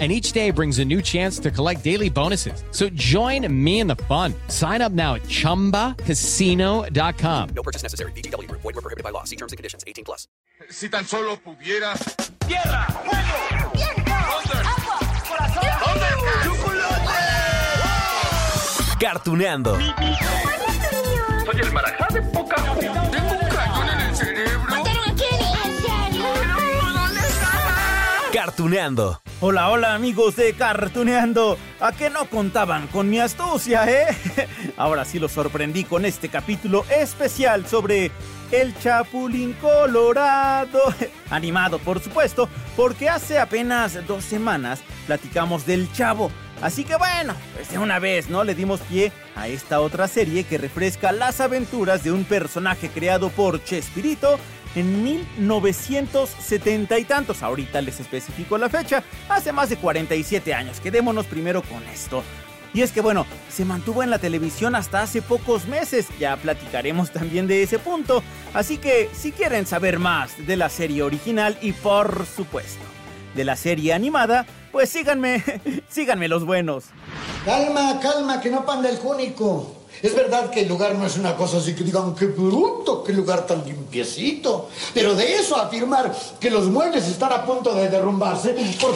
and each day brings a new chance to collect daily bonuses. So join me in the fun. Sign up now at ChumbaCasino.com. No purchase necessary. BGW. Void were prohibited by law. See terms and conditions. 18 plus. Si tan solo pudiera. ¡Tierra! ¡Fuego! ¡Viento! ¡Agua! ¡Corazón! ¿Dónde? Cartuneando. Soy el marajá Hola, hola amigos de Cartuneando. ¿A qué no contaban con mi astucia, eh? Ahora sí los sorprendí con este capítulo especial sobre el Chapulín Colorado. Animado, por supuesto, porque hace apenas dos semanas platicamos del Chavo. Así que bueno, pues de una vez, ¿no? Le dimos pie a esta otra serie que refresca las aventuras de un personaje creado por Chespirito en 1970 y tantos. Ahorita les especifico la fecha. Hace más de 47 años. Quedémonos primero con esto. Y es que bueno, se mantuvo en la televisión hasta hace pocos meses. Ya platicaremos también de ese punto. Así que si quieren saber más de la serie original y por supuesto de la serie animada, pues síganme, síganme los buenos. Calma, calma, que no panda el cúnico. Es verdad que el lugar no es una cosa así que digan, qué bruto, qué lugar tan limpiecito. Pero de eso afirmar que los muebles están a punto de derrumbarse, por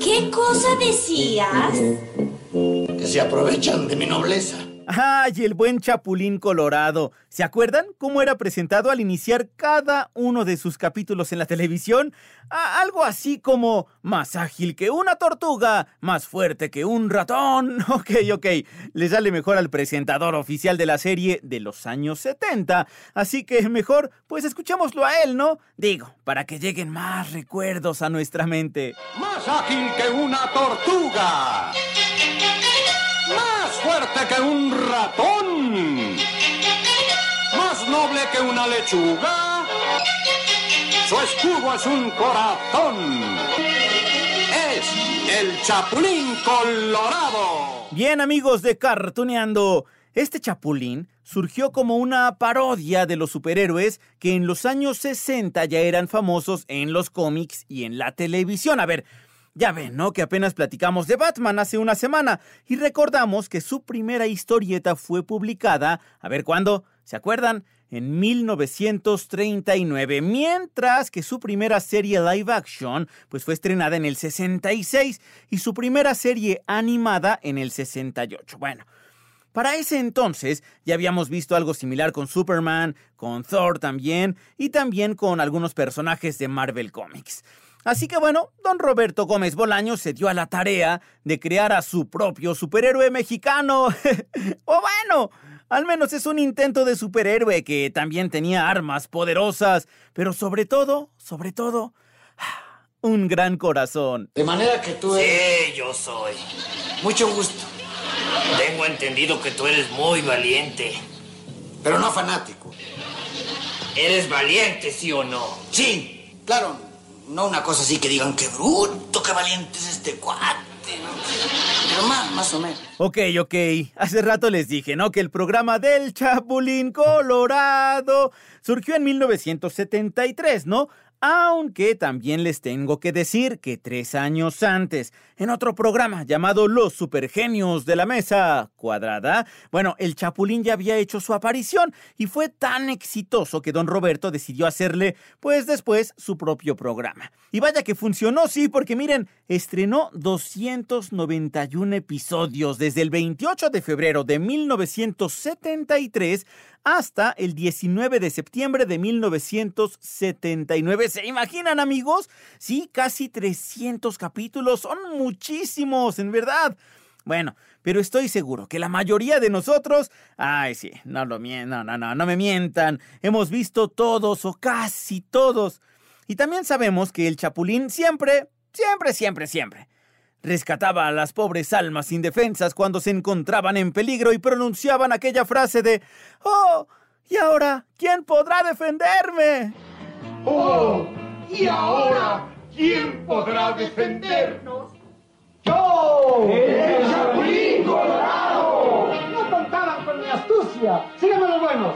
¿Qué cosa decías? que se aprovechan de mi nobleza. ¡Ay, el buen Chapulín Colorado! ¿Se acuerdan cómo era presentado al iniciar cada uno de sus capítulos en la televisión? Algo así como más ágil que una tortuga, más fuerte que un ratón. Ok, ok, le sale mejor al presentador oficial de la serie de los años 70. Así que mejor, pues escuchémoslo a él, ¿no? Digo, para que lleguen más recuerdos a nuestra mente. Más ágil que una tortuga. Fuerte que un ratón. Más noble que una lechuga. Su escudo es un corazón. Es el Chapulín Colorado. Bien amigos de Cartuneando, este Chapulín surgió como una parodia de los superhéroes que en los años 60 ya eran famosos en los cómics y en la televisión. A ver, ya ven, ¿no? Que apenas platicamos de Batman hace una semana y recordamos que su primera historieta fue publicada, a ver cuándo, ¿se acuerdan? En 1939, mientras que su primera serie live action pues fue estrenada en el 66 y su primera serie animada en el 68. Bueno, para ese entonces ya habíamos visto algo similar con Superman, con Thor también y también con algunos personajes de Marvel Comics. Así que bueno, don Roberto Gómez Bolaño se dio a la tarea de crear a su propio superhéroe mexicano. o bueno, al menos es un intento de superhéroe que también tenía armas poderosas, pero sobre todo, sobre todo, un gran corazón. De manera que tú eres... Sí, yo soy. Mucho gusto. Tengo entendido que tú eres muy valiente. Pero no fanático. ¿Eres valiente, sí o no? Sí, claro. No una cosa así que digan, qué bruto, qué valiente es este cuate. Pero más, más o menos. Ok, ok. Hace rato les dije, ¿no? Que el programa del Chapulín Colorado surgió en 1973, ¿no? Aunque también les tengo que decir que tres años antes, en otro programa llamado Los Supergenios de la Mesa Cuadrada, bueno, el Chapulín ya había hecho su aparición y fue tan exitoso que don Roberto decidió hacerle, pues después, su propio programa. Y vaya que funcionó, sí, porque miren, estrenó 291 episodios desde el 28 de febrero de 1973 hasta el 19 de septiembre de 1979. ¿Se imaginan, amigos? Sí, casi 300 capítulos. Son muchísimos, en verdad. Bueno, pero estoy seguro que la mayoría de nosotros, ay sí, no lo no, no, no, no me mientan. Hemos visto todos o casi todos. Y también sabemos que el Chapulín siempre, siempre, siempre, siempre rescataba a las pobres almas indefensas cuando se encontraban en peligro y pronunciaban aquella frase de ¡Oh! ¿Y ahora quién podrá defenderme? ¡Oh! ¿Y ahora quién podrá defendernos? ¡Yo! ¡El Chapulín Colorado! No contaban con mi astucia. Síganme los buenos.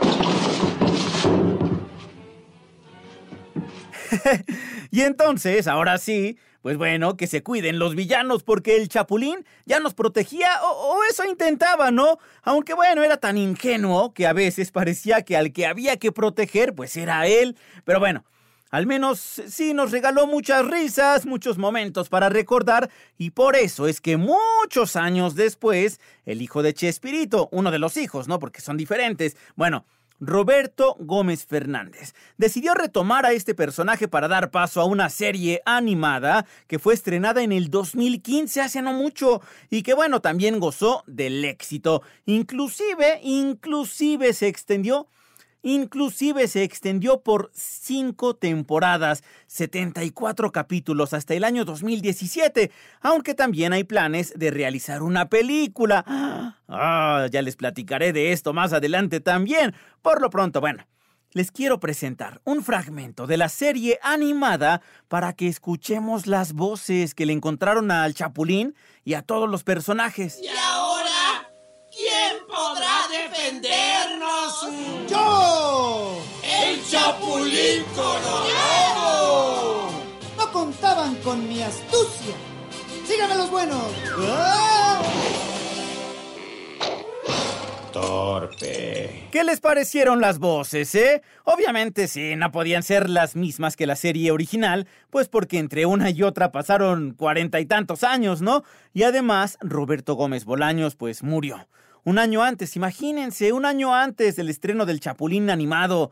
y entonces, ahora sí, pues bueno, que se cuiden los villanos porque el Chapulín ya nos protegía o, o, eso intentaba, ¿no? Aunque bueno, era tan ingenuo que a veces parecía que al que había que proteger pues era él. Pero bueno, al menos sí nos regaló muchas risas, muchos momentos para recordar y por eso es que muchos años después, el hijo de Chespirito, uno de los hijos, ¿no? Porque son diferentes, bueno, Roberto Gómez Fernández decidió retomar a este personaje para dar paso a una serie animada que fue estrenada en el 2015, hace no mucho, y que bueno, también gozó del éxito. Inclusive, inclusive se extendió Inclusive se extendió por cinco temporadas, 74 capítulos hasta el año 2017, aunque también hay planes de realizar una película. Ah, ya les platicaré de esto más adelante también. Por lo pronto, bueno, les quiero presentar un fragmento de la serie animada para que escuchemos las voces que le encontraron al Chapulín y a todos los personajes. ¿Y ahora quién podrá defendernos? ¡Yo! ¡El Chapulín Colorado! No contaban con mi astucia. Síganme los buenos. ¡Ah! Torpe. ¿Qué les parecieron las voces, eh? Obviamente sí, no podían ser las mismas que la serie original, pues porque entre una y otra pasaron cuarenta y tantos años, ¿no? Y además, Roberto Gómez Bolaños, pues murió. Un año antes, imagínense, un año antes del estreno del Chapulín animado.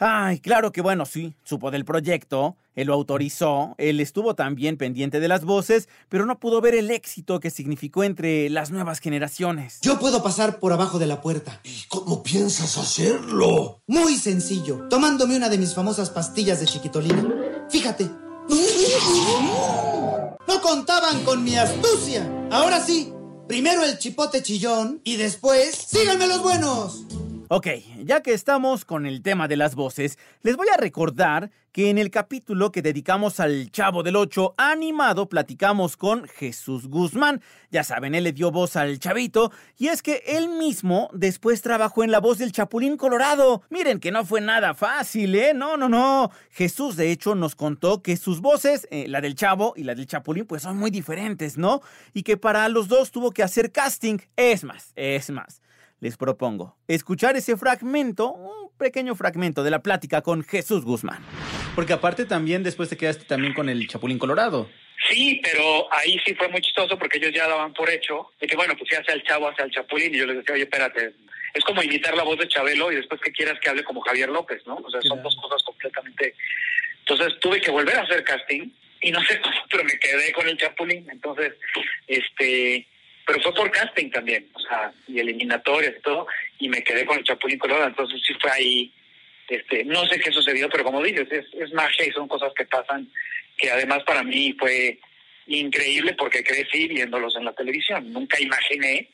Ay, claro que bueno, sí, supo del proyecto, él lo autorizó, él estuvo también pendiente de las voces, pero no pudo ver el éxito que significó entre las nuevas generaciones. Yo puedo pasar por abajo de la puerta. ¿Y cómo piensas hacerlo? Muy sencillo, tomándome una de mis famosas pastillas de chiquitolina. Fíjate. No contaban con mi astucia. Ahora sí, primero el chipote chillón y después, síganme los buenos. Ok, ya que estamos con el tema de las voces, les voy a recordar que en el capítulo que dedicamos al Chavo del Ocho animado platicamos con Jesús Guzmán. Ya saben, él le dio voz al chavito y es que él mismo después trabajó en la voz del Chapulín Colorado. Miren que no fue nada fácil, ¿eh? No, no, no. Jesús de hecho nos contó que sus voces, eh, la del Chavo y la del Chapulín, pues son muy diferentes, ¿no? Y que para los dos tuvo que hacer casting. Es más, es más les propongo escuchar ese fragmento, un pequeño fragmento de la plática con Jesús Guzmán. Porque aparte también después te quedaste también con el Chapulín Colorado. Sí, pero ahí sí fue muy chistoso porque ellos ya daban por hecho de que, bueno, pues ya sea el chavo, hacia el Chapulín, y yo les decía, oye, espérate, es como imitar la voz de Chabelo y después que quieras que hable como Javier López, ¿no? O sea, son dos cosas completamente... Entonces tuve que volver a hacer casting y no sé cómo, pero me quedé con el Chapulín. Entonces, este pero fue por casting también, o sea, y eliminatorias y todo, y me quedé con el Chapulín Colorado, entonces sí fue ahí, este, no sé qué sucedió, pero como dices, es, es magia y son cosas que pasan, que además para mí fue increíble porque crecí viéndolos en la televisión, nunca imaginé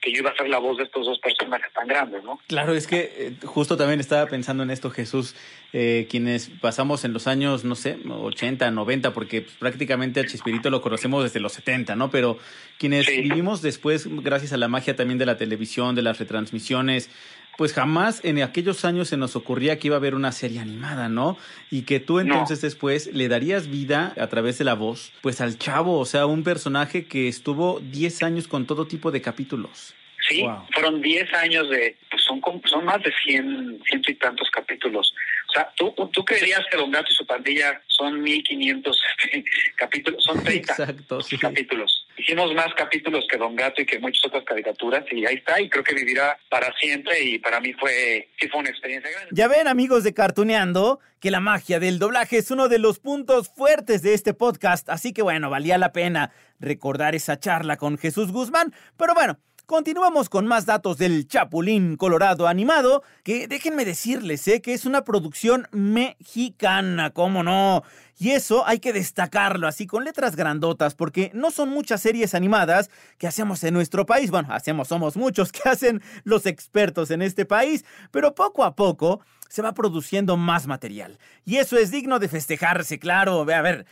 que yo iba a ser la voz de estos dos personajes tan grandes, ¿no? Claro, es que eh, justo también estaba pensando en esto, Jesús, eh, quienes pasamos en los años, no sé, 80, 90, porque pues, prácticamente a Chespirito lo conocemos desde los 70, ¿no? Pero quienes sí. vivimos después, gracias a la magia también de la televisión, de las retransmisiones, pues jamás en aquellos años se nos ocurría que iba a haber una serie animada, ¿no? Y que tú entonces no. después le darías vida a través de la voz, pues al chavo, o sea, un personaje que estuvo 10 años con todo tipo de capítulos. Sí, wow. fueron 10 años de, pues son, son más de 100, ciento y tantos capítulos. O sea, ¿tú, tú creerías que Don Gato y su pandilla son 1500 capítulos, son 30 Exacto, sí. capítulos. Hicimos más capítulos que Don Gato y que muchas otras caricaturas y ahí está y creo que vivirá para siempre y para mí fue, sí fue una experiencia grande. Ya ven amigos de Cartuneando que la magia del doblaje es uno de los puntos fuertes de este podcast, así que bueno, valía la pena recordar esa charla con Jesús Guzmán, pero bueno, Continuamos con más datos del Chapulín Colorado animado, que déjenme decirles, ¿eh? que es una producción mexicana, ¿cómo no? Y eso hay que destacarlo así con letras grandotas, porque no son muchas series animadas que hacemos en nuestro país. Bueno, hacemos, somos muchos que hacen los expertos en este país, pero poco a poco se va produciendo más material. Y eso es digno de festejarse, claro. A ver,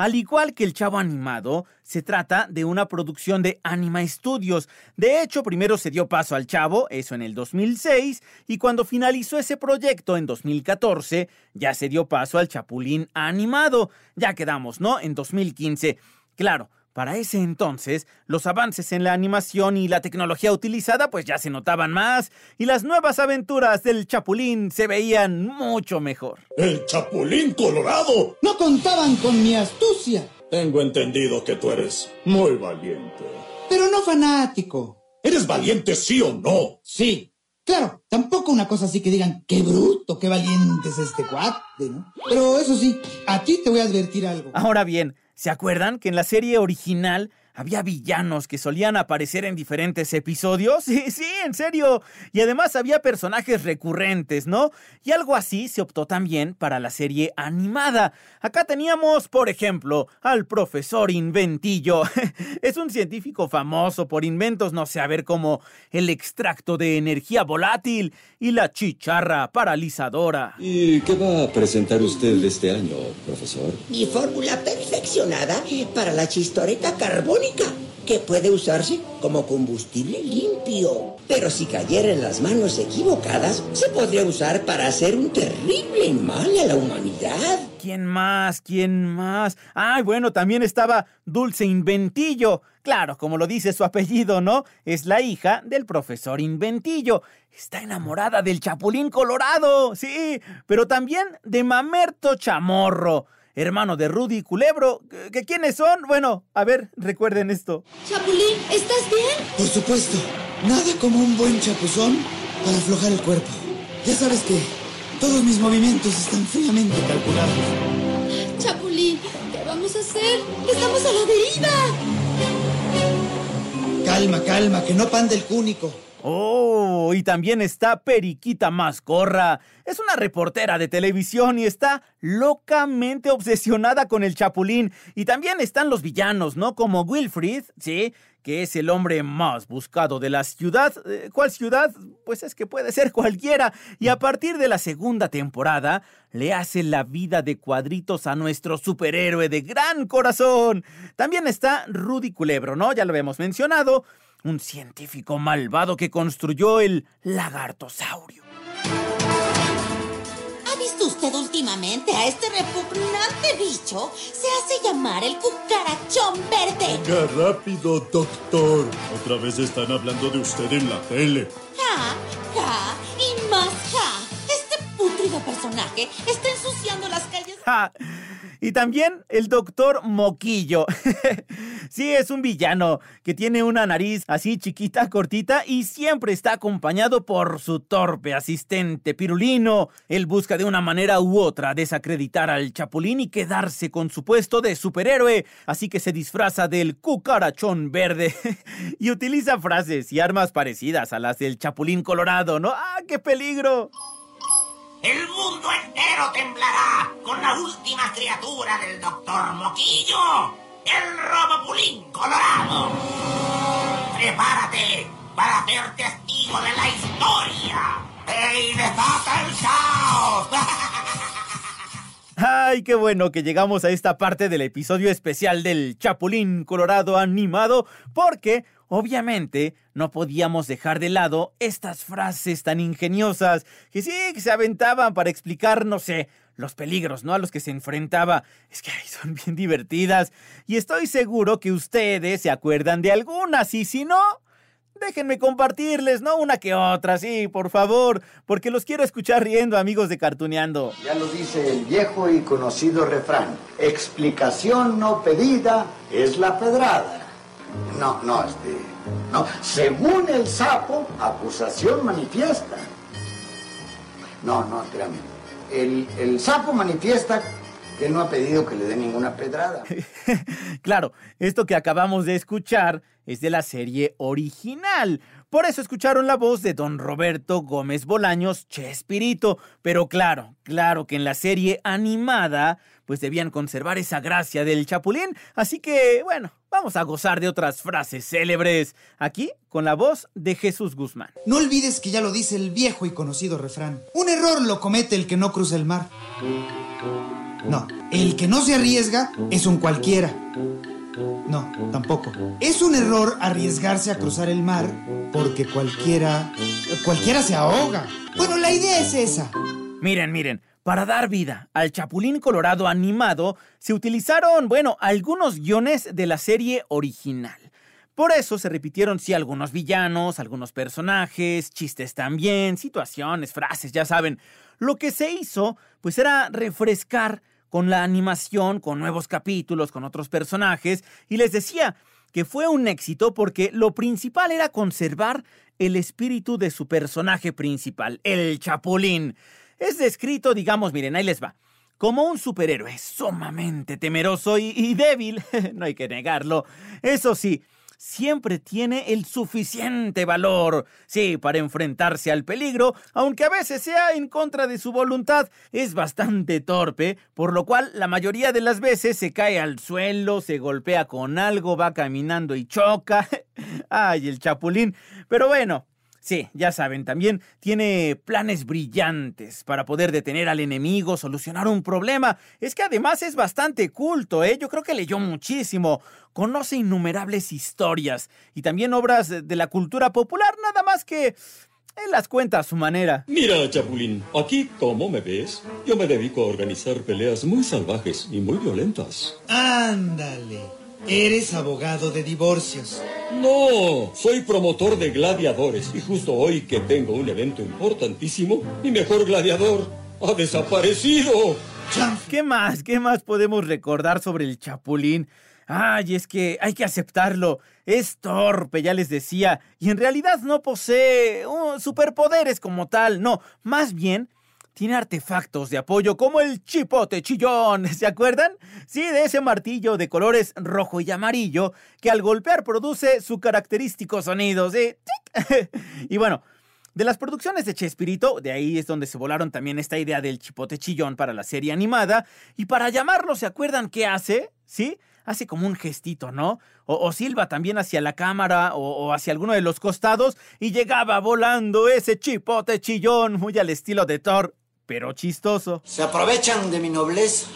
al igual que el Chavo Animado, se trata de una producción de Anima Studios. De hecho, primero se dio paso al Chavo, eso en el 2006, y cuando finalizó ese proyecto en 2014, ya se dio paso al Chapulín Animado. Ya quedamos, ¿no? En 2015. Claro, para ese entonces, los avances en la animación y la tecnología utilizada pues ya se notaban más y las nuevas aventuras del Chapulín se veían mucho mejor. ¡El Chapulín Colorado! No contaban con mi astucia. Tengo entendido que tú eres muy valiente. Pero no fanático. ¿Eres valiente sí o no? Sí. Claro, tampoco una cosa así que digan, qué bruto, qué valiente es este cuate, ¿no? Pero eso sí, a ti te voy a advertir algo. Ahora bien, ¿Se acuerdan que en la serie original había villanos que solían aparecer en diferentes episodios? Sí, sí, en serio. Y además había personajes recurrentes, ¿no? Y algo así se optó también para la serie animada. Acá teníamos, por ejemplo, al profesor Inventillo. es un científico famoso por inventos, no sé, a ver como el extracto de energía volátil y la chicharra paralizadora. ¿Y qué va a presentar usted este año, profesor? Mi fórmula perfeccionada para la chistoreta carbónica que puede usarse como combustible limpio. Pero si cayera en las manos equivocadas, se podría usar para hacer un terrible mal a la humanidad. ¿Quién más? ¿Quién más? Ay, bueno, también estaba Dulce Inventillo. Claro, como lo dice su apellido, ¿no? Es la hija del profesor Inventillo. Está enamorada del Chapulín Colorado, sí, pero también de Mamerto Chamorro hermano de Rudy Culebro. ¿Que, ¿Quiénes son? Bueno, a ver, recuerden esto. Chapulín, ¿estás bien? Por supuesto. Nada como un buen chapuzón para aflojar el cuerpo. Ya sabes que todos mis movimientos están fríamente calculados. Chapulín, ¿qué vamos a hacer? ¡Estamos a la deriva! Calma, calma, que no pande el cúnico. Oh, y también está Periquita Mascorra. Es una reportera de televisión y está locamente obsesionada con el Chapulín. Y también están los villanos, ¿no? Como Wilfrid, ¿sí? Que es el hombre más buscado de la ciudad. Eh, ¿Cuál ciudad? Pues es que puede ser cualquiera. Y a partir de la segunda temporada, le hace la vida de cuadritos a nuestro superhéroe de gran corazón. También está Rudy Culebro, ¿no? Ya lo habíamos mencionado un científico malvado que construyó el lagartosaurio. ¿Ha visto usted últimamente a este repugnante bicho? Se hace llamar el cucarachón verde. Venga rápido, doctor. Otra vez están hablando de usted en la tele. Ja, ja y más ja. Este putrido personaje está ensuciando las calles. Ja. Y también el doctor Moquillo. sí, es un villano que tiene una nariz así chiquita, cortita y siempre está acompañado por su torpe asistente Pirulino. Él busca de una manera u otra desacreditar al Chapulín y quedarse con su puesto de superhéroe. Así que se disfraza del cucarachón verde y utiliza frases y armas parecidas a las del Chapulín Colorado, ¿no? ¡Ah, qué peligro! El mundo entero temblará con la última criatura del doctor Moquillo, el Robopulín Colorado. Prepárate para ser testigo de la historia. ¡Ey, desata el caos! Ay, qué bueno que llegamos a esta parte del episodio especial del Chapulín Colorado animado, porque obviamente no podíamos dejar de lado estas frases tan ingeniosas que sí, que se aventaban para explicar, no sé, los peligros, ¿no? A los que se enfrentaba. Es que son bien divertidas. Y estoy seguro que ustedes se acuerdan de algunas, y si no, Déjenme compartirles, ¿no? Una que otra, sí, por favor, porque los quiero escuchar riendo, amigos de Cartuneando. Ya lo dice el viejo y conocido refrán. Explicación no pedida es la pedrada. No, no, este. No, según el sapo, acusación manifiesta. No, no, espérame. El, el sapo manifiesta que no ha pedido que le dé ninguna pedrada. claro, esto que acabamos de escuchar es de la serie original. Por eso escucharon la voz de don Roberto Gómez Bolaños Chespirito. Pero claro, claro que en la serie animada, pues debían conservar esa gracia del chapulín. Así que, bueno, vamos a gozar de otras frases célebres. Aquí, con la voz de Jesús Guzmán. No olvides que ya lo dice el viejo y conocido refrán. Un error lo comete el que no cruza el mar. No, el que no se arriesga es un cualquiera. No, tampoco. Es un error arriesgarse a cruzar el mar porque cualquiera... cualquiera se ahoga. Bueno, la idea es esa. Miren, miren, para dar vida al Chapulín Colorado animado se utilizaron, bueno, algunos guiones de la serie original. Por eso se repitieron, sí, algunos villanos, algunos personajes, chistes también, situaciones, frases, ya saben. Lo que se hizo, pues era refrescar con la animación, con nuevos capítulos, con otros personajes, y les decía que fue un éxito porque lo principal era conservar el espíritu de su personaje principal, el Chapulín. Es descrito, digamos, miren, ahí les va, como un superhéroe sumamente temeroso y, débil, no hay que negarlo. Eso sí, siempre tiene el suficiente valor, sí, para enfrentarse al peligro, aunque a veces sea en contra de su voluntad. Es bastante torpe, por lo cual la mayoría de las veces se cae al suelo, se golpea con algo, va caminando y choca. Ay, el chapulín. Pero bueno, Sí, ya saben, también tiene planes brillantes para poder detener al enemigo, solucionar un problema. Es que además es bastante culto, ¿eh? Yo creo que leyó muchísimo, conoce innumerables historias y también obras de la cultura popular, nada más que él las cuenta a su manera. Mira, Chapulín, aquí, como me ves, yo me dedico a organizar peleas muy salvajes y muy violentas. Ándale. Eres abogado de divorcios. No, soy promotor de gladiadores y justo hoy que tengo un evento importantísimo, mi mejor gladiador ha desaparecido. ¿Qué más? ¿Qué más podemos recordar sobre el Chapulín? Ay, es que hay que aceptarlo. Es torpe, ya les decía, y en realidad no posee uh, superpoderes como tal, no, más bien tiene artefactos de apoyo como el chipote chillón, ¿se acuerdan? Sí, de ese martillo de colores rojo y amarillo que al golpear produce su característico sonido, ¿sí? y bueno, de las producciones de Chespirito, de ahí es donde se volaron también esta idea del chipote chillón para la serie animada, y para llamarlo, ¿se acuerdan qué hace? ¿Sí? Hace como un gestito, ¿no? O, silba también hacia la cámara o, o, hacia alguno de los costados y llegaba volando ese chipote chillón muy al estilo de Thor pero chistoso. Se aprovechan de mi nobleza.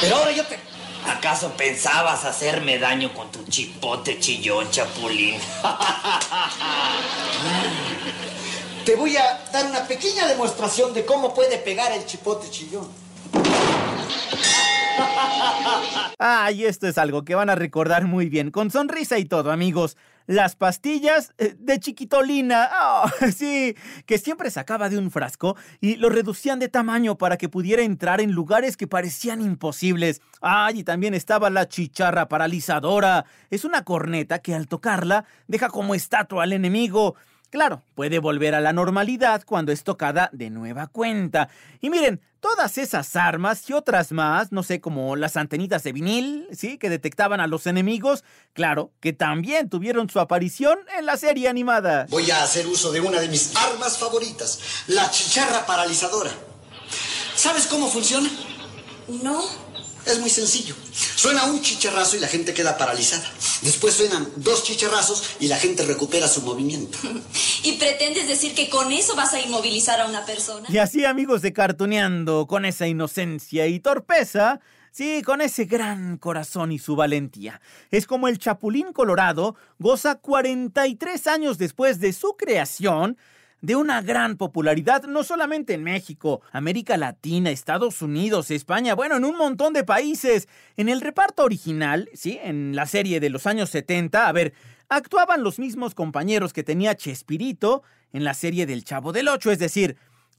Pero ahora yo te... ¿Acaso pensabas hacerme daño con tu chipote chillón, chapulín? te voy a dar una pequeña demostración de cómo puede pegar el chipote chillón. Ay, esto es algo que van a recordar muy bien, con sonrisa y todo, amigos. Las pastillas eh, de chiquitolina. Oh, sí, que siempre sacaba de un frasco y lo reducían de tamaño para que pudiera entrar en lugares que parecían imposibles. Ay, y también estaba la chicharra paralizadora. Es una corneta que al tocarla deja como estatua al enemigo. Claro, puede volver a la normalidad cuando es tocada de nueva cuenta. Y miren, todas esas armas y otras más, no sé, como las antenitas de vinil, ¿sí? Que detectaban a los enemigos, claro, que también tuvieron su aparición en la serie animada. Voy a hacer uso de una de mis armas favoritas, la chicharra paralizadora. ¿Sabes cómo funciona? No. Es muy sencillo. Suena un chicharrazo y la gente queda paralizada. Después suenan dos chicharrazos y la gente recupera su movimiento. ¿Y pretendes decir que con eso vas a inmovilizar a una persona? Y así, amigos de Cartuneando, con esa inocencia y torpeza, Sí, con ese gran corazón y su valentía. Es como el Chapulín Colorado goza 43 años después de su creación de una gran popularidad no solamente en México, América Latina, Estados Unidos, España, bueno, en un montón de países. En el reparto original, sí, en la serie de los años 70, a ver, actuaban los mismos compañeros que tenía Chespirito en la serie del Chavo del Ocho, es decir,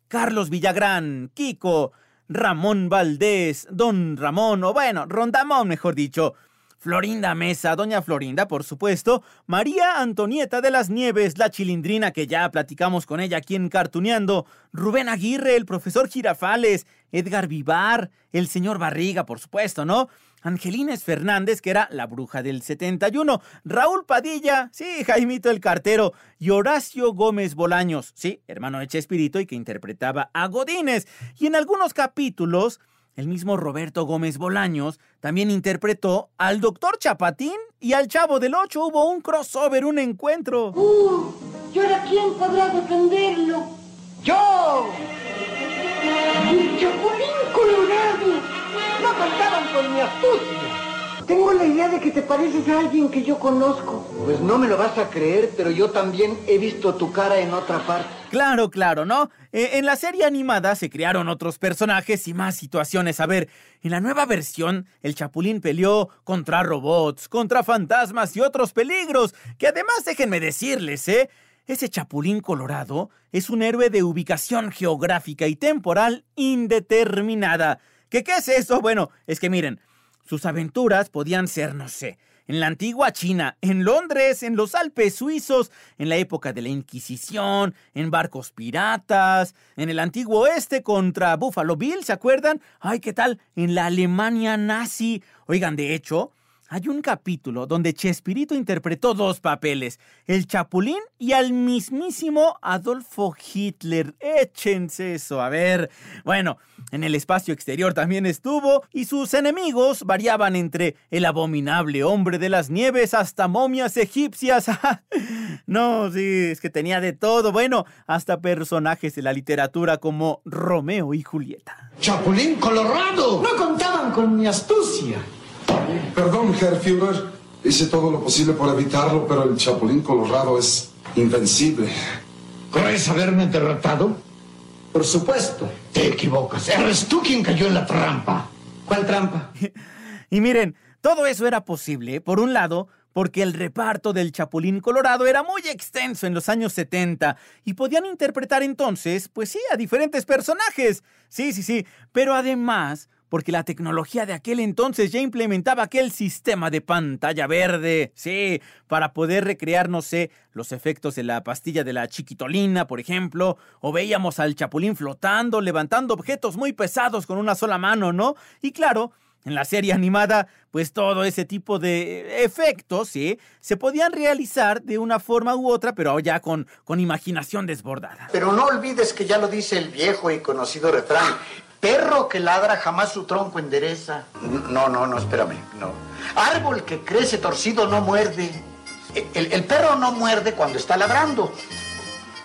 Carlos Villagrán, Kiko, Ramón Valdés, Don Ramón, o bueno, Rondamón, mejor dicho. Florinda Mesa, doña Florinda, por supuesto, María Antonieta de las Nieves, la chilindrina que ya platicamos con ella aquí en Cartuneando, Rubén Aguirre, el profesor Girafales, Edgar Vivar, el señor Barriga, por supuesto, ¿no? Angelines Fernández, que era la bruja del 71, Raúl Padilla, sí, Jaimito el cartero, y Horacio Gómez Bolaños, sí, hermano de Chespirito y que interpretaba a Godínez. Y en algunos capítulos, el mismo Roberto Gómez Bolaños también interpretó al doctor Chapatín y al Chavo del Ocho. Hubo un crossover, un encuentro. Uh, ¿y ahora quién podrá defenderlo? ¡Yo! ¡El Chapulín Colorado! No contaban con mi astucia. Tengo la idea de que te pareces a alguien que yo conozco. Pues no me lo vas a creer, pero yo también he visto tu cara en otra parte. Claro, claro, ¿no? Eh, en la serie animada se crearon otros personajes y más situaciones. A ver, en la nueva versión, el Chapulín peleó contra robots, contra fantasmas y otros peligros, que además déjenme decirles, ¿eh? Ese Chapulín Colorado es un héroe de ubicación geográfica y temporal indeterminada. ¿Qué qué es eso? Bueno, es que miren, sus aventuras podían ser, no sé, en la antigua China, en Londres, en los Alpes suizos, en la época de la Inquisición, en barcos piratas, en el antiguo oeste contra Buffalo Bill, ¿se acuerdan? Ay, ¿qué tal? En la Alemania nazi. Oigan, de hecho, hay un capítulo donde Chespirito interpretó dos papeles, el Chapulín y al mismísimo Adolfo Hitler. Échense eso, a ver. Bueno, en el espacio exterior también estuvo y sus enemigos variaban entre el abominable hombre de las nieves hasta momias egipcias. no, sí, es que tenía de todo. Bueno, hasta personajes de la literatura como Romeo y Julieta. Chapulín Colorado. No contaban con mi astucia. Perdón, Herr Führer. Hice todo lo posible por evitarlo, pero el Chapulín Colorado es invencible. ¿Crees haberme derrotado? Por supuesto. Te equivocas. Eres tú quien cayó en la trampa. ¿Cuál trampa? y miren, todo eso era posible, por un lado, porque el reparto del Chapulín Colorado era muy extenso en los años 70 y podían interpretar entonces, pues sí, a diferentes personajes. Sí, sí, sí, pero además porque la tecnología de aquel entonces ya implementaba aquel sistema de pantalla verde, sí, para poder recrear, no sé, los efectos de la pastilla de la chiquitolina, por ejemplo, o veíamos al chapulín flotando, levantando objetos muy pesados con una sola mano, ¿no? Y claro, en la serie animada, pues todo ese tipo de efectos, ¿sí? Se podían realizar de una forma u otra, pero ya con, con imaginación desbordada. Pero no olvides que ya lo dice el viejo y conocido refrán. Perro que ladra jamás su tronco endereza. No, no, no, espérame, no. Árbol que crece torcido no muerde. El, el perro no muerde cuando está ladrando.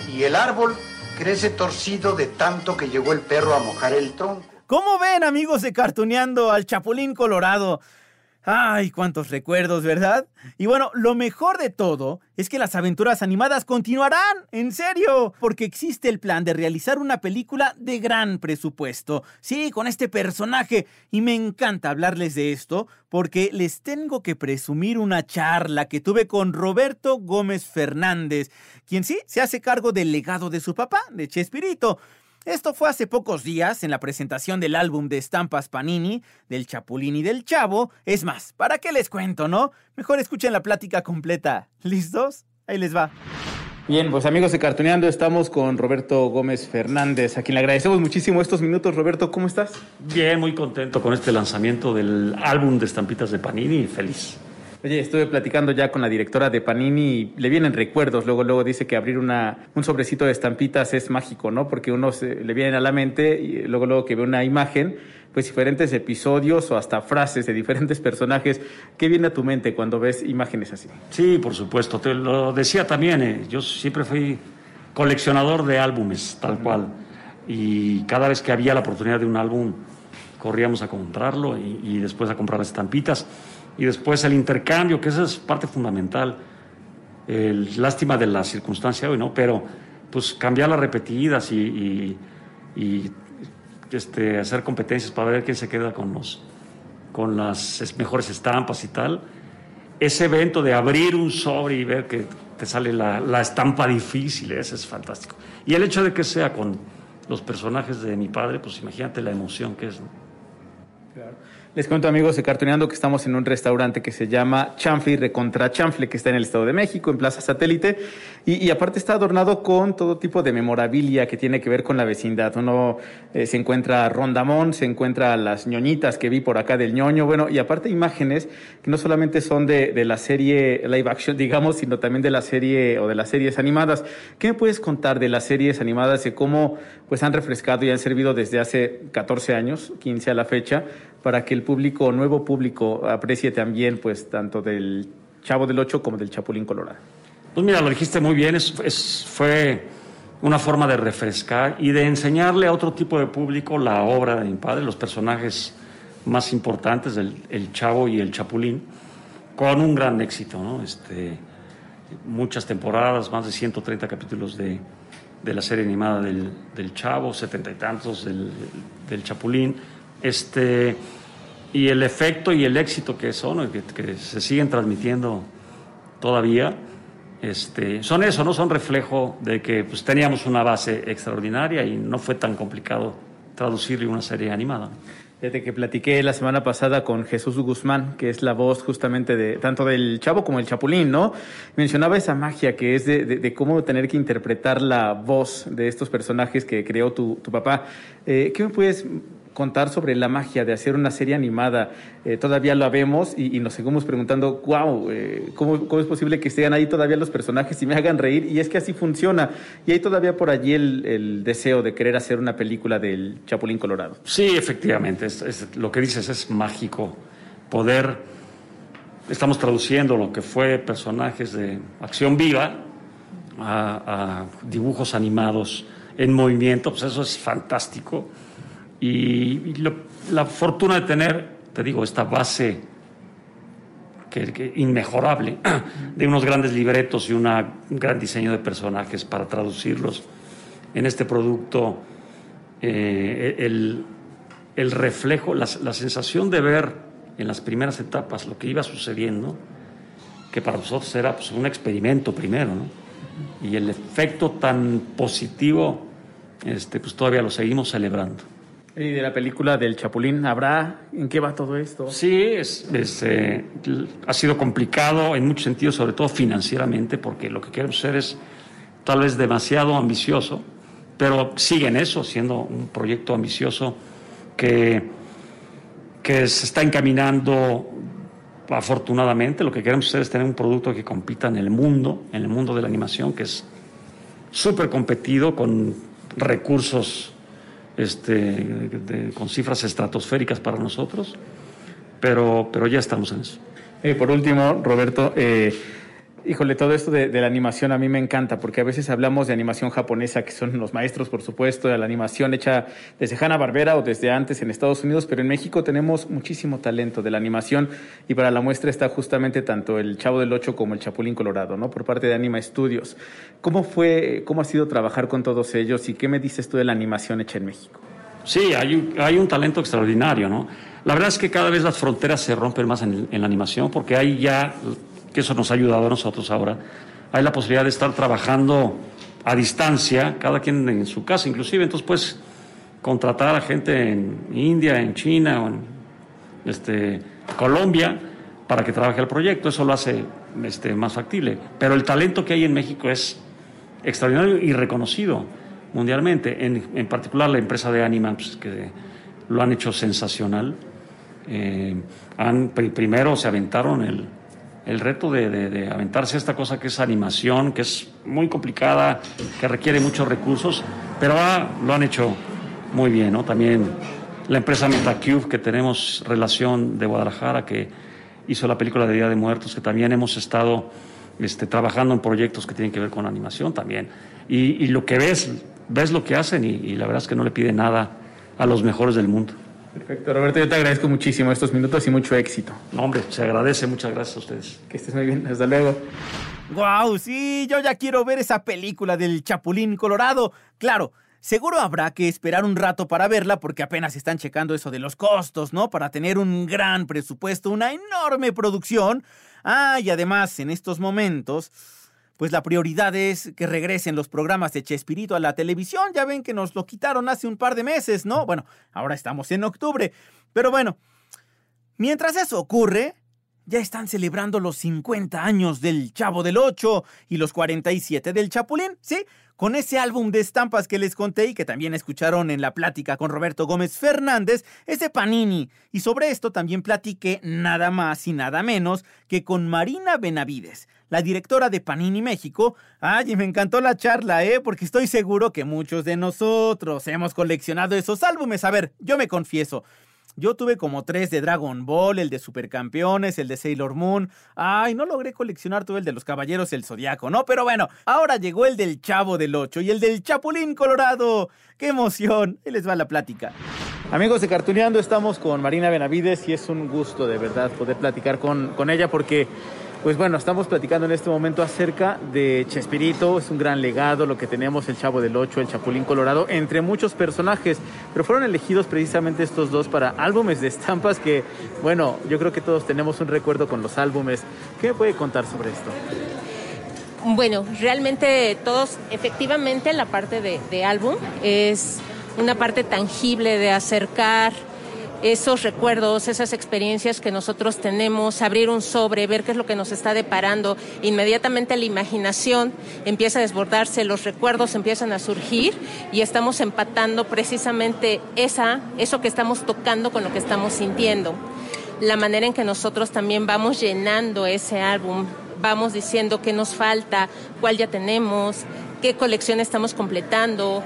Y el árbol crece torcido de tanto que llegó el perro a mojar el tronco. ¿Cómo ven, amigos de Cartuneando al Chapulín Colorado? Ay, cuántos recuerdos, ¿verdad? Y bueno, lo mejor de todo es que las aventuras animadas continuarán, en serio, porque existe el plan de realizar una película de gran presupuesto. Sí, con este personaje. Y me encanta hablarles de esto porque les tengo que presumir una charla que tuve con Roberto Gómez Fernández, quien sí se hace cargo del legado de su papá, de Chespirito. Esto fue hace pocos días en la presentación del álbum de estampas Panini, del Chapulín y del Chavo. Es más, ¿para qué les cuento, no? Mejor escuchen la plática completa. ¿Listos? Ahí les va. Bien, pues amigos de Cartoneando, estamos con Roberto Gómez Fernández, a quien le agradecemos muchísimo estos minutos. Roberto, ¿cómo estás? Bien, muy contento con este lanzamiento del álbum de estampitas de Panini y feliz. Oye, estuve platicando ya con la directora de Panini y le vienen recuerdos. Luego, luego dice que abrir una, un sobrecito de estampitas es mágico, ¿no? Porque uno se, le viene a la mente y luego, luego que ve una imagen, pues diferentes episodios o hasta frases de diferentes personajes. ¿Qué viene a tu mente cuando ves imágenes así? Sí, por supuesto. Te lo decía también. Eh. Yo siempre fui coleccionador de álbumes, tal cual. Y cada vez que había la oportunidad de un álbum, corríamos a comprarlo y, y después a comprar estampitas y después el intercambio, que esa es parte fundamental. El, lástima de la circunstancia hoy, ¿no? Pero pues cambiar las repetidas y, y, y, este, hacer competencias para ver quién se queda con, los, con las mejores estampas y tal. Ese evento de abrir un sobre y ver que te sale la, la estampa difícil, ese es fantástico. Y el hecho de que sea con los personajes de mi padre, pues imagínate la emoción que es. ¿no? Claro. Les cuento amigos de Cartoneando que estamos en un restaurante que se llama Chanfle Recontra Chanfle, que está en el Estado de México, en Plaza Satélite, y, y aparte está adornado con todo tipo de memorabilia que tiene que ver con la vecindad. Uno eh, se encuentra Rondamón, se encuentra las ñoñitas que vi por acá del ñoño, bueno, y aparte imágenes que no solamente son de, de la serie live action, digamos, sino también de la serie o de las series animadas. ¿Qué me puedes contar de las series animadas y cómo pues han refrescado y han servido desde hace 14 años, 15 a la fecha, para que el público, nuevo público, aprecie también, pues, tanto del Chavo del Ocho como del Chapulín Colorado. Pues mira, lo dijiste muy bien, es, fue una forma de refrescar y de enseñarle a otro tipo de público la obra de mi padre, los personajes más importantes del el Chavo y el Chapulín, con un gran éxito, ¿no? Este, muchas temporadas, más de 130 capítulos de, de la serie animada del, del Chavo, setenta y tantos del, del Chapulín, este, y el efecto y el éxito que son, que, que se siguen transmitiendo todavía, este, son eso, no son reflejo de que pues, teníamos una base extraordinaria y no fue tan complicado traducirle una serie animada. Desde que platiqué la semana pasada con Jesús Guzmán, que es la voz justamente de tanto del Chavo como el Chapulín, ¿no? Mencionaba esa magia que es de, cómo tener que interpretar la voz de estos personajes que creó tu, tu papá. Eh, ¿Qué me puedes contar sobre la magia de hacer una serie animada? Eh, todavía la vemos y, nos seguimos preguntando, wow, ¿cómo, ¿cómo es posible que estén ahí todavía los personajes y me hagan reír? Y es que así funciona. Y hay todavía por allí el, deseo de querer hacer una película del Chapulín Colorado. Sí, efectivamente, lo que dices es mágico. Poder, estamos traduciendo lo que fue personajes de acción viva a, a dibujos animados en movimiento, pues eso es fantástico. Y, la fortuna de tener, te digo, esta base que, inmejorable de unos grandes libretos y un gran diseño de personajes para traducirlos en este producto, eh, el, reflejo, la, la sensación de ver en las primeras etapas lo que iba sucediendo, que para nosotros era pues, un experimento primero, ¿no? y el efecto tan positivo, este, pues todavía lo seguimos celebrando. Y de la película del Chapulín, ¿habrá? ¿En qué va todo esto? Sí, es, eh, ha sido complicado en muchos sentidos, sobre todo financieramente, porque lo que queremos hacer es tal vez demasiado ambicioso, pero sigue en eso, siendo un proyecto ambicioso que, que se está encaminando afortunadamente. Lo que queremos hacer es tener un producto que compita en el mundo, en el mundo de la animación, que es súper competido con recursos este, con cifras estratosféricas para nosotros, pero, pero ya estamos en eso. Por último, Roberto, eh, híjole, todo esto de, la animación a mí me encanta, porque a veces hablamos de animación japonesa, que son los maestros, por supuesto, de la animación hecha desde Hanna-Barbera o desde antes en Estados Unidos, pero en México tenemos muchísimo talento de la animación y para la muestra está justamente tanto el Chavo del Ocho como el Chapulín Colorado, ¿no? Por parte de Anima Studios. ¿Cómo fue, cómo ha sido trabajar con todos ellos y qué me dices tú de la animación hecha en México? Sí, hay un, hay un talento extraordinario, ¿no? La verdad es que cada vez las fronteras se rompen más en, en la animación porque hay ya, que eso nos ha ayudado a nosotros ahora, hay la posibilidad de estar trabajando a distancia, cada quien en su casa inclusive, entonces puedes contratar a gente en India, en China o en este, Colombia para que trabaje el proyecto, eso lo hace este, más factible. Pero el talento que hay en México es extraordinario y reconocido mundialmente, en, en particular la empresa de Anima, pues, que lo han hecho sensacional. Eh, han, pri- primero se aventaron el, el reto de, de- aventarse esta cosa que es animación, que es muy complicada, que requiere muchos recursos, pero ah, lo han hecho muy bien, ¿no? También la empresa Metacube, que tenemos relación de Guadalajara, que hizo la película de Día de Muertos, que también hemos estado este, trabajando en proyectos que tienen que ver con animación también. Y, y lo que ves, ves lo que hacen y, y la verdad es que no le pide nada a los mejores del mundo. Perfecto, Roberto, yo te agradezco muchísimo estos minutos y mucho éxito. No, hombre, se agradece, muchas gracias a ustedes. Que estés muy bien, hasta luego. ¡Guau! Sí, yo ya quiero ver esa película del Chapulín Colorado. Claro, seguro habrá que esperar un rato para verla porque apenas están checando eso de los costos, ¿no? Para tener un gran presupuesto, una enorme producción. Ah, y además, en estos momentos, pues la prioridad es que regresen los programas de Chespirito a la televisión. Ya ven que nos lo quitaron hace un par de meses, ¿no? Bueno, ahora estamos en octubre. Pero bueno, Mientras eso ocurre, ya están celebrando los 50 años del Chavo del Ocho y los 47 del Chapulín, ¿sí? Con ese álbum de estampas que les conté y que también escucharon en la plática con Roberto Gómez Fernández, es de Panini. Y sobre esto también platiqué nada más y nada menos que con Marina Benavides, la directora de Panini México. Ay, y me encantó la charla, ¿eh? Porque estoy seguro que muchos de nosotros hemos coleccionado esos álbumes. A ver, yo me confieso. Yo tuve como tres de Dragon Ball, el de Supercampeones, el de Sailor Moon. Ay, no logré coleccionar todo el de los Caballeros del Zodiaco, ¿no? Pero bueno, ahora llegó el del Chavo del Ocho y el del Chapulín Colorado. ¡Qué emoción! Ahí les va la plática. Amigos de Cartuneando, estamos con Marina Benavides y es un gusto de verdad poder platicar con, con ella porque pues bueno, estamos platicando en este momento acerca de Chespirito, es un gran legado lo que tenemos, el Chavo del Ocho, el Chapulín Colorado, entre muchos personajes, pero fueron elegidos precisamente estos dos para álbumes de estampas que, bueno, yo creo que todos tenemos un recuerdo con los álbumes. ¿Qué me puede contar sobre esto? Bueno, realmente todos, efectivamente la parte de, de álbum es una parte tangible de acercar esos recuerdos, esas experiencias que nosotros tenemos, abrir un sobre, ver qué es lo que nos está deparando, inmediatamente la imaginación empieza a desbordarse, los recuerdos empiezan a surgir y estamos empatando precisamente esa, eso que estamos tocando con lo que estamos sintiendo. La manera en que nosotros también vamos llenando ese álbum, vamos diciendo qué nos falta, cuál ya tenemos, qué colección estamos completando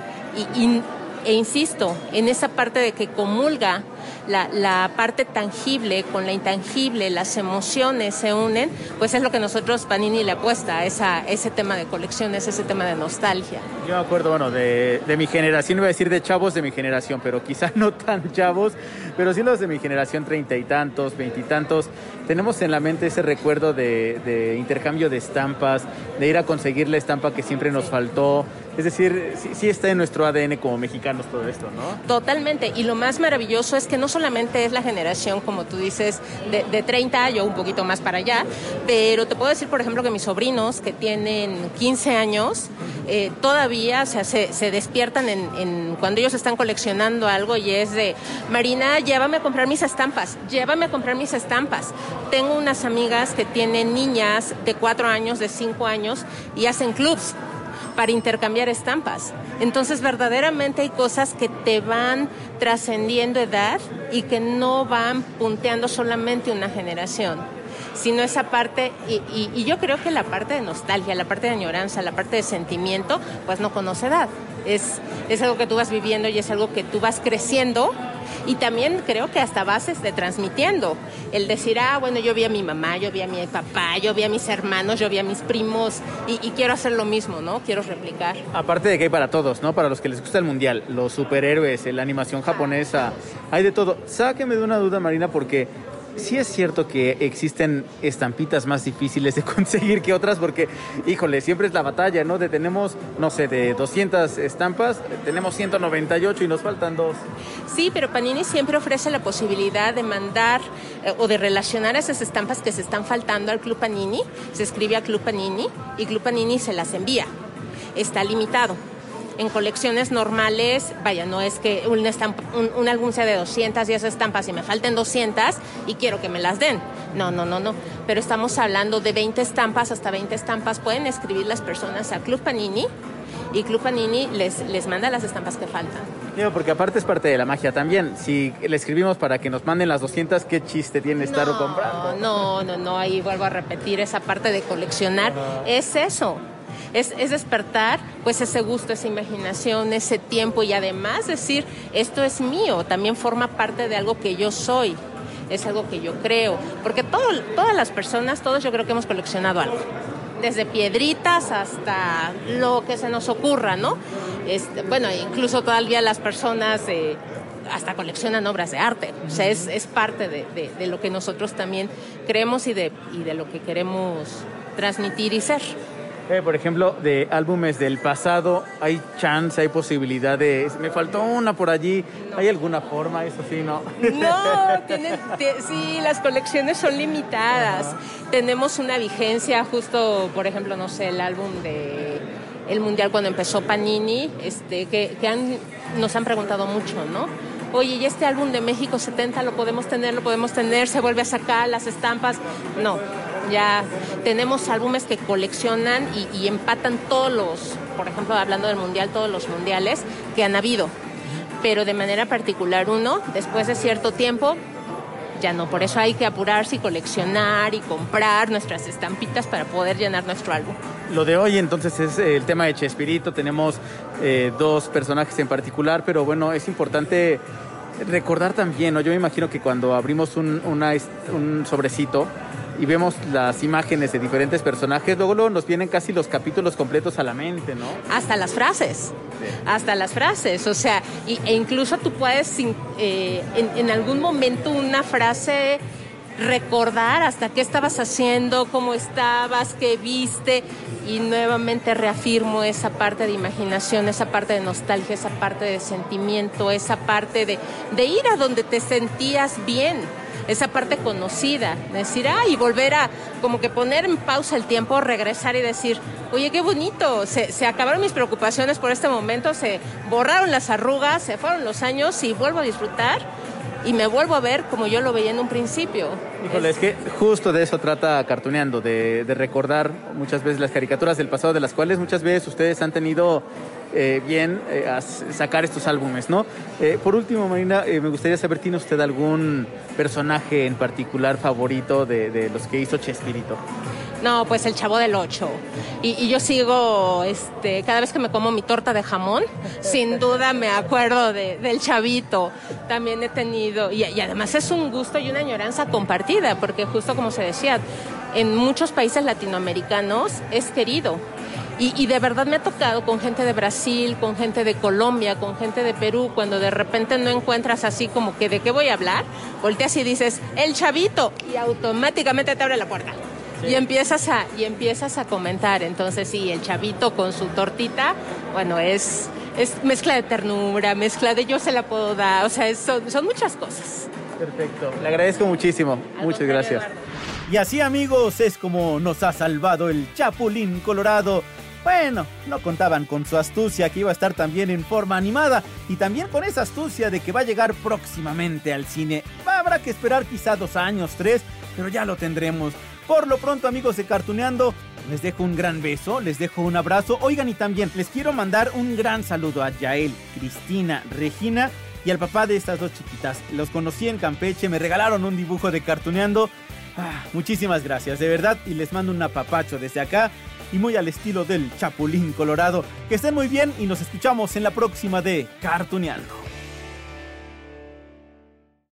y, e insisto, en esa parte de que comulga la, la, parte tangible con la intangible, las emociones se unen, pues es lo que nosotros Panini le apuesta a esa, ese tema de colecciones, ese tema de nostalgia. Yo me acuerdo, bueno, de, de mi generación, iba a decir de chavos de mi generación, pero quizás no tan chavos, pero sí los de mi generación, treinta y tantos, veintitantos, tenemos en la mente ese recuerdo de, de intercambio de estampas, de ir a conseguir la estampa que siempre nos faltó, es decir, sí, está en nuestro ADN como mexicanos todo esto, ¿no? Totalmente. Y lo más maravilloso es que no solamente es la generación, como tú dices, de, de 30, yo un poquito más para allá, pero te puedo decir, por ejemplo, que mis sobrinos, que tienen 15 años, eh, todavía o sea, se, se, despiertan en, en, cuando ellos están coleccionando algo y es de, Marina, llévame a comprar mis estampas, llévame a comprar mis estampas. Tengo unas amigas que tienen niñas de 4 años, de 5 años y hacen clubs para intercambiar estampas. Entonces, verdaderamente hay cosas que te van trascendiendo edad y que no van punteando solamente una generación, sino esa parte, y, yo creo que la parte de nostalgia, la parte de añoranza, la parte de sentimiento, pues no conoce edad. Es, es algo que tú vas viviendo y es algo que tú vas creciendo y también creo que hasta bases de transmitiendo. El decir, ah, bueno, yo vi a mi mamá, yo vi a mi papá, yo vi a mis hermanos, yo vi a mis primos y, y, quiero hacer lo mismo, ¿no? Quiero replicar. Aparte de que hay para todos, ¿no? Para los que les gusta el mundial, los superhéroes, la animación japonesa, hay de todo. Sáqueme de una duda, Marina, porque sí es cierto que existen estampitas más difíciles de conseguir que otras porque, híjole, siempre es la batalla, ¿no? De tenemos, no sé, de 200 estampas, tenemos 198 y nos faltan dos. Sí, pero Panini siempre ofrece la posibilidad de mandar eh, o de relacionar esas estampas que se están faltando al Club Panini. Se escribe a Club Panini y Club Panini se las envía. Está limitado en colecciones normales, vaya, no es que un, estampa, un, un, álbum sea de 210 estampas y me falten 200 y quiero que me las den. No, no, no, no. Pero estamos hablando de 20 estampas, hasta 20 estampas. Pueden escribir las personas a Club Panini y Club Panini les, les manda las estampas que faltan. Digo, porque aparte es parte de la magia también. Si le escribimos para que nos manden las 200, ¿qué chiste tiene estar no, comprando? No, no, no. Ahí vuelvo a repetir esa parte de coleccionar. Es eso es, es, despertar pues ese gusto, esa imaginación, ese tiempo y además decir, esto es mío, también forma parte de algo que yo soy, es algo que yo creo, porque todo, todas las personas, todos yo creo que hemos coleccionado algo. Desde piedritas hasta lo que se nos ocurra, ¿no? Este, bueno, incluso todavía las personas eh, hasta coleccionan obras de arte. O sea, es, es parte de, de, de, lo que nosotros también creemos y de, y de lo que queremos transmitir y ser. Eh, por ejemplo, de álbumes del pasado, ¿hay chance, hay posibilidad de... Me faltó una por allí, no. ¿hay alguna forma? Eso sí, ¿no? No, tienen, sí, las colecciones son limitadas. Tenemos una vigencia, justo, por ejemplo, no sé, el álbum de el Mundial cuando empezó Panini, este, que, que han, nos han preguntado mucho, ¿no? oye, ¿y este álbum de México 70 lo podemos tener, lo podemos tener? Se vuelve a sacar las estampas. No, ya tenemos álbumes que coleccionan y, empatan todos los, por ejemplo, hablando del mundial, todos los mundiales que han habido. Pero de manera particular uno, después de cierto tiempo, ya no. Por eso hay que apurarse y coleccionar y comprar nuestras estampitas para poder llenar nuestro álbum. Lo de hoy entonces es el tema de Chespirito. Tenemos eh, dos personajes en particular, pero bueno, es importante recordar también, ¿no? yo me imagino que cuando abrimos un sobrecito y vemos las imágenes de diferentes personajes, luego, luego nos vienen casi los capítulos completos a la mente, ¿no? Hasta las frases, hasta las frases, o sea, y, e incluso tú puedes eh, en, en algún momento una frase recordar hasta qué estabas haciendo, cómo estabas, qué viste y nuevamente reafirmo esa parte de imaginación, esa parte de nostalgia, esa parte de sentimiento, esa parte de, de ir a donde te sentías bien esa parte conocida, decir, ah, y volver a como que poner en pausa el tiempo, regresar y decir, oye, qué bonito, se, se, acabaron mis preocupaciones por este momento, se borraron las arrugas, se fueron los años y vuelvo a disfrutar y me vuelvo a ver como yo lo veía en un principio. Híjole, es, que justo de eso trata Cartuneando, de, recordar muchas veces las caricaturas del pasado, de las cuales muchas veces ustedes han tenido eh, bien eh, a sacar estos álbumes, ¿no? Eh, por último, Marina, me gustaría saber, ¿tiene usted algún personaje en particular favorito de, de los que hizo Chespirito? No, pues el chavo del 8. Y, y, yo sigo, este, cada vez que me como mi torta de jamón, sin duda me acuerdo de, del chavito. También he tenido, y, y, además es un gusto y una añoranza compartida, porque justo como se decía, en muchos países latinoamericanos es querido. Y, y, de verdad me ha tocado con gente de Brasil, con gente de Colombia, con gente de Perú, cuando de repente no encuentras así como que de qué voy a hablar, volteas y dices, el chavito, y automáticamente te abre la puerta. Sí. Y empiezas a y empiezas a comentar, entonces sí, el chavito con su tortita, bueno, es es mezcla de ternura, mezcla de yo se la puedo dar, o sea, es, son, son, muchas cosas. Perfecto, le agradezco muchísimo, Al muchas gracias. Eduardo. Y así amigos es como nos ha salvado el Chapulín Colorado. Bueno, no contaban con su astucia que iba a estar también en forma animada y también con esa astucia de que va a llegar próximamente al cine. Habrá que esperar quizá dos años, tres, pero ya lo tendremos. Por lo pronto, amigos de Cartuneando, les dejo un gran beso, les dejo un abrazo. Oigan, y también les quiero mandar un gran saludo a Yael, Cristina, Regina y al papá de estas dos chiquitas. Los conocí en Campeche, me regalaron un dibujo de Cartuneando. Ah, muchísimas gracias, de verdad, y les mando un apapacho desde acá y muy al estilo del Chapulín Colorado. Que estén muy bien y nos escuchamos en la próxima de Cartuneando.